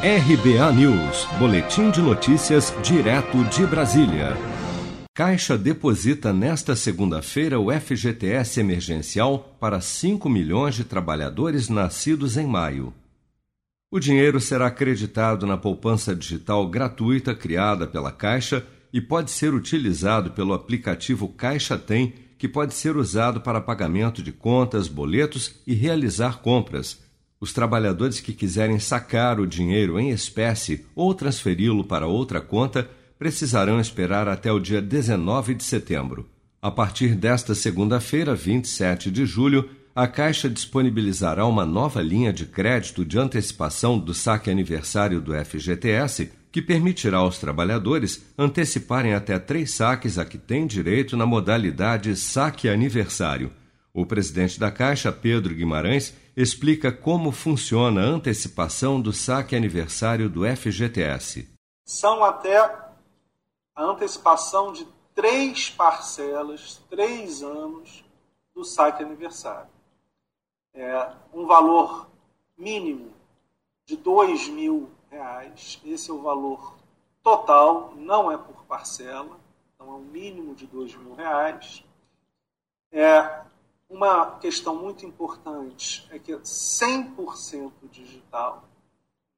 RBA News, Boletim de Notícias, direto de Brasília. Caixa deposita nesta segunda-feira o FGTS emergencial para 5 milhões de trabalhadores nascidos em maio. O dinheiro será acreditado na poupança digital gratuita criada pela Caixa e pode ser utilizado pelo aplicativo Caixa Tem, que pode ser usado para pagamento de contas, boletos e realizar compras os trabalhadores que quiserem sacar o dinheiro em espécie ou transferi-lo para outra conta precisarão esperar até o dia 19 de setembro. A partir desta segunda-feira, 27 de julho, a Caixa disponibilizará uma nova linha de crédito de antecipação do saque aniversário do FGTS, que permitirá aos trabalhadores anteciparem até três saques a que têm direito na modalidade saque aniversário. O presidente da Caixa, Pedro Guimarães, explica como funciona a antecipação do saque aniversário do FGTS. São até a antecipação de três parcelas, três anos do saque aniversário. É um valor mínimo de dois mil reais. Esse é o valor total, não é por parcela, então é um mínimo de dois mil reais. É, uma questão muito importante é que é 100% digital.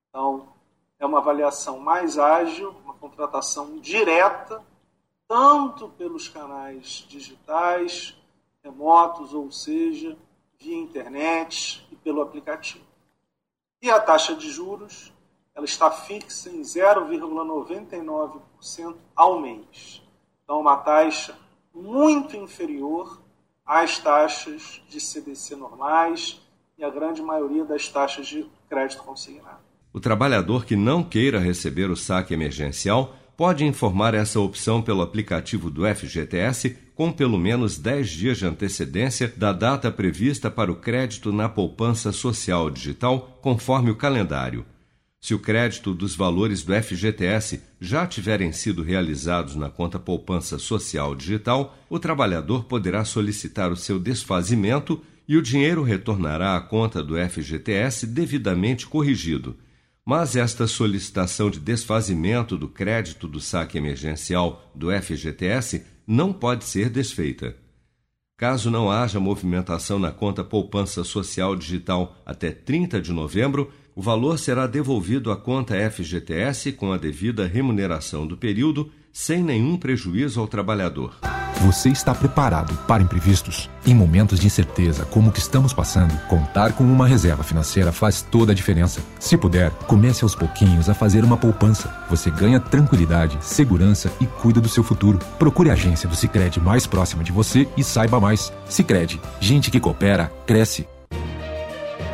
Então, é uma avaliação mais ágil, uma contratação direta, tanto pelos canais digitais, remotos, ou seja, via internet e pelo aplicativo. E a taxa de juros, ela está fixa em 0,99% ao mês. Então, uma taxa muito inferior as taxas de CDC normais e a grande maioria das taxas de crédito consignado. O trabalhador que não queira receber o saque emergencial pode informar essa opção pelo aplicativo do FGTS com pelo menos 10 dias de antecedência da data prevista para o crédito na poupança social digital, conforme o calendário. Se o crédito dos valores do FGTS já tiverem sido realizados na conta poupança social digital, o trabalhador poderá solicitar o seu desfazimento e o dinheiro retornará à conta do FGTS devidamente corrigido. Mas esta solicitação de desfazimento do crédito do saque emergencial do FGTS não pode ser desfeita. Caso não haja movimentação na conta poupança social digital até 30 de novembro, o valor será devolvido à conta FGTS com a devida remuneração do período, sem nenhum prejuízo ao trabalhador. Você está preparado para imprevistos? Em momentos de incerteza como o que estamos passando, contar com uma reserva financeira faz toda a diferença. Se puder, comece aos pouquinhos a fazer uma poupança. Você ganha tranquilidade, segurança e cuida do seu futuro. Procure a agência do Sicredi mais próxima de você e saiba mais. Sicredi, gente que coopera cresce